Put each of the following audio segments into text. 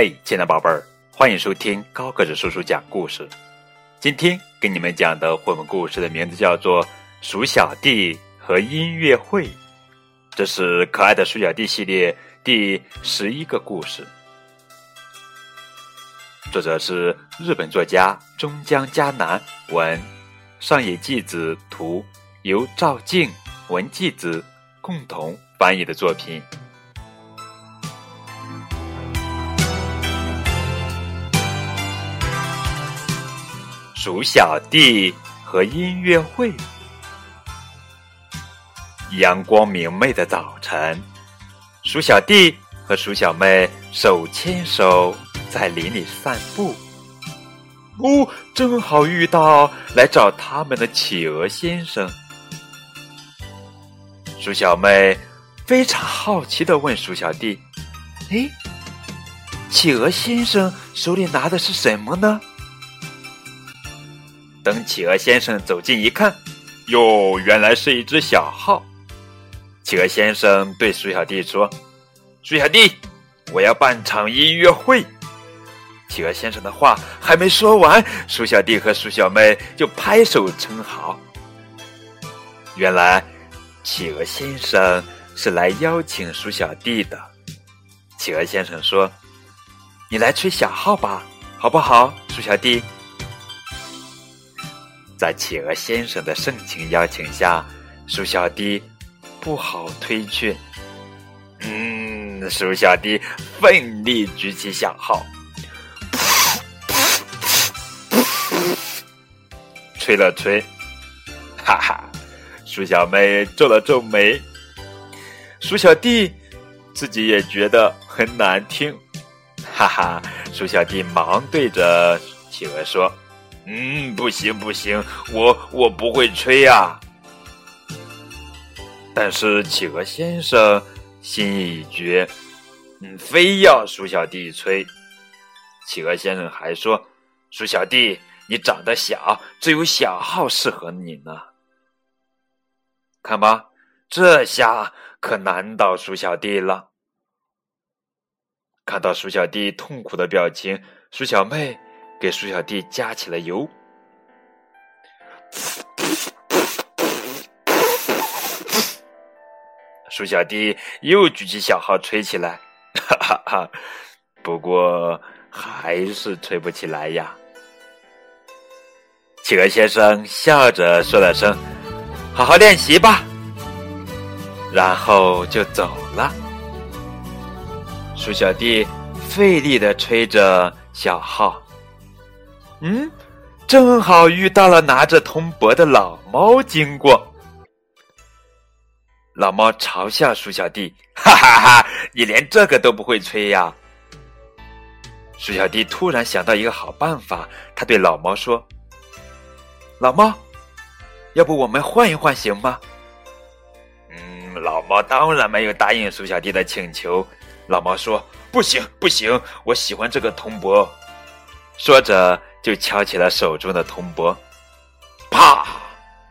嘿，亲爱的宝贝儿，欢迎收听高个子叔叔讲故事。今天给你们讲的绘本故事的名字叫做《鼠小弟和音乐会》，这是可爱的鼠小弟系列第十一个故事。作者是日本作家中江嘉南，文上野纪子图，由赵静、文纪子共同翻译的作品。鼠小弟和音乐会。阳光明媚的早晨，鼠小弟和鼠小妹手牵手在林里散步。哦，正好遇到来找他们的企鹅先生。鼠小妹非常好奇的问鼠小弟：“哎，企鹅先生手里拿的是什么呢？”等企鹅先生走近一看，哟，原来是一只小号。企鹅先生对鼠小弟说：“鼠小弟，我要办场音乐会。”企鹅先生的话还没说完，鼠小弟和鼠小妹就拍手称好。原来，企鹅先生是来邀请鼠小弟的。企鹅先生说：“你来吹小号吧，好不好，鼠小弟？”在企鹅先生的盛情邀请下，鼠小弟不好推却。嗯，鼠小弟奋力举起小号，吹了吹，哈哈！鼠小妹皱了皱眉，鼠小弟自己也觉得很难听，哈哈！鼠小弟忙对着企鹅说。嗯，不行不行，我我不会吹呀。但是企鹅先生心意已决，嗯，非要鼠小弟吹。企鹅先生还说：“鼠小弟，你长得小，只有小号适合你呢。”看吧，这下可难倒鼠小弟了。看到鼠小弟痛苦的表情，鼠小妹。给鼠小弟加起了油，鼠小弟又举起小号吹起来，哈哈哈！不过还是吹不起来呀。企鹅先生笑着说了声：“好好练习吧。”然后就走了。鼠小弟费力的吹着小号。嗯，正好遇到了拿着铜钵的老猫经过。老猫嘲笑鼠小弟：“ 哈哈哈，你连这个都不会吹呀！”鼠小弟突然想到一个好办法，他对老猫说：“老猫，要不我们换一换行吗？”嗯，老猫当然没有答应鼠小弟的请求。老猫说：“不行，不行，我喜欢这个铜钵。”说着。就敲起了手中的铜钵，啪，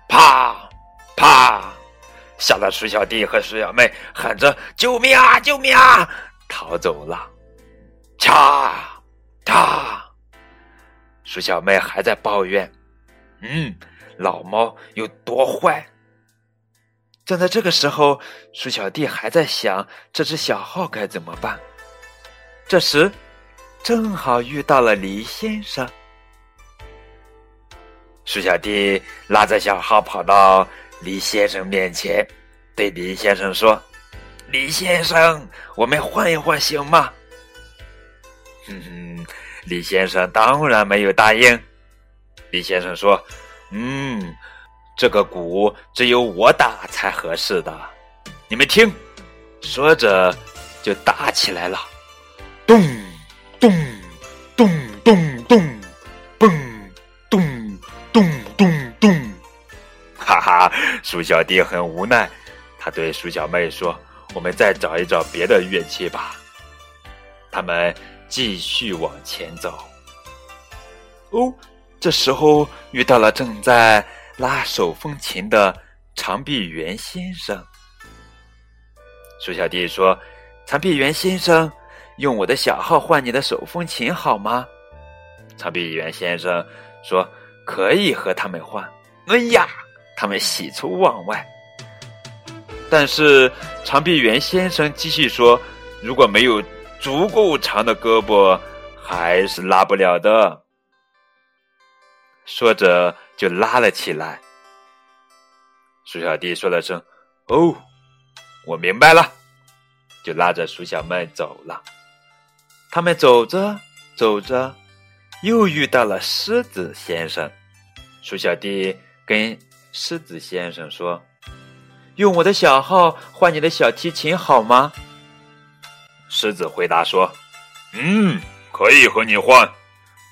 啪，啪，吓得鼠小弟和鼠小妹喊着“救命啊，救命啊”，逃走了。嚓，嚓，鼠小妹还在抱怨：“嗯，老猫有多坏。”正在这个时候，鼠小弟还在想这只小号该怎么办。这时，正好遇到了李先生。鼠小弟拉着小号跑到李先生面前，对李先生说：“李先生，我们换一换行吗？”哼哼，李先生当然没有答应。李先生说：“嗯，这个鼓只有我打才合适的，你们听。”说着就打起来了，咚咚咚咚咚。咚咚咚哈哈，鼠小弟很无奈，他对鼠小妹说：“我们再找一找别的乐器吧。”他们继续往前走。哦，这时候遇到了正在拉手风琴的长臂猿先生。鼠小弟说：“长臂猿先生，用我的小号换你的手风琴好吗？”长臂猿先生说：“可以和他们换。”哎呀，他们喜出望外。但是长臂猿先生继续说：“如果没有足够长的胳膊，还是拉不了的。”说着就拉了起来。鼠小弟说了声：“哦，我明白了。”就拉着鼠小妹走了。他们走着走着，又遇到了狮子先生。鼠小弟跟狮子先生说：“用我的小号换你的小提琴好吗？”狮子回答说：“嗯，可以和你换，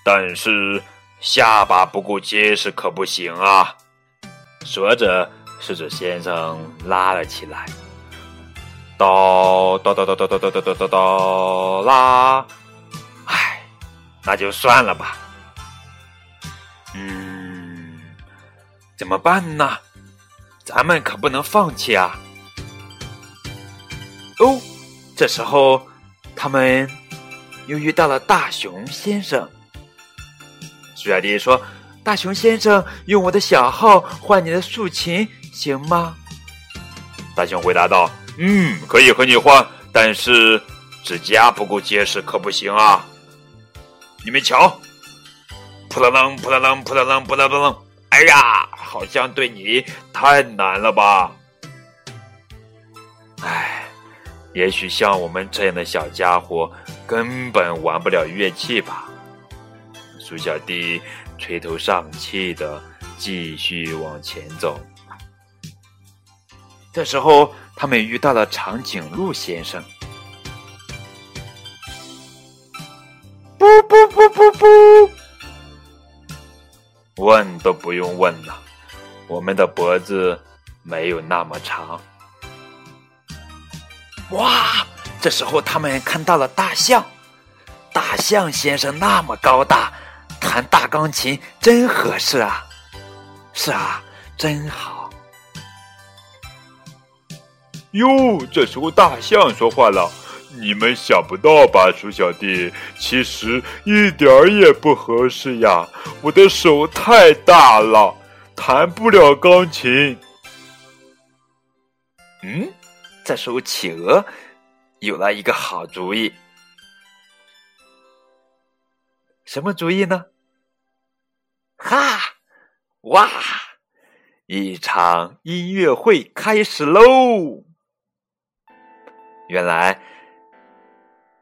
但是下巴不够结实可不行啊。”说着。狮子先生拉了起来，哆哆哆哆哆哆哆哆哆哆拉，那就算了吧。嗯，怎么办呢？咱们可不能放弃啊！哦，这时候他们又遇到了大熊先生。苏小弟说：“大熊先生，用我的小号换你的竖琴。”行吗？大熊回答道：“嗯，可以和你换，但是指甲不够结实，可不行啊！你们瞧，扑棱棱，扑棱棱，扑棱棱，扑棱棱，哎呀，好像对你太难了吧？哎，也许像我们这样的小家伙，根本玩不了乐器吧？”鼠小弟垂头丧气的继续往前走。这时候，他们遇到了长颈鹿先生。不问都不用问了，我们的脖子没有那么长。哇！这时候他们看到了大象，大象先生那么高大，弹大钢琴真合适啊！是啊，真好。哟，这时候大象说话了：“你们想不到吧，鼠小弟，其实一点儿也不合适呀！我的手太大了，弹不了钢琴。”嗯，这时候企鹅有了一个好主意。什么主意呢？哈，哇！一场音乐会开始喽！原来，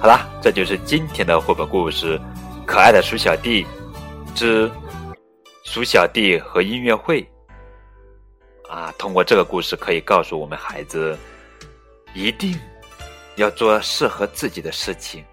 好啦，这就是今天的绘本故事《可爱的鼠小弟之鼠小弟和音乐会》啊。通过这个故事，可以告诉我们孩子，一定要做适合自己的事情。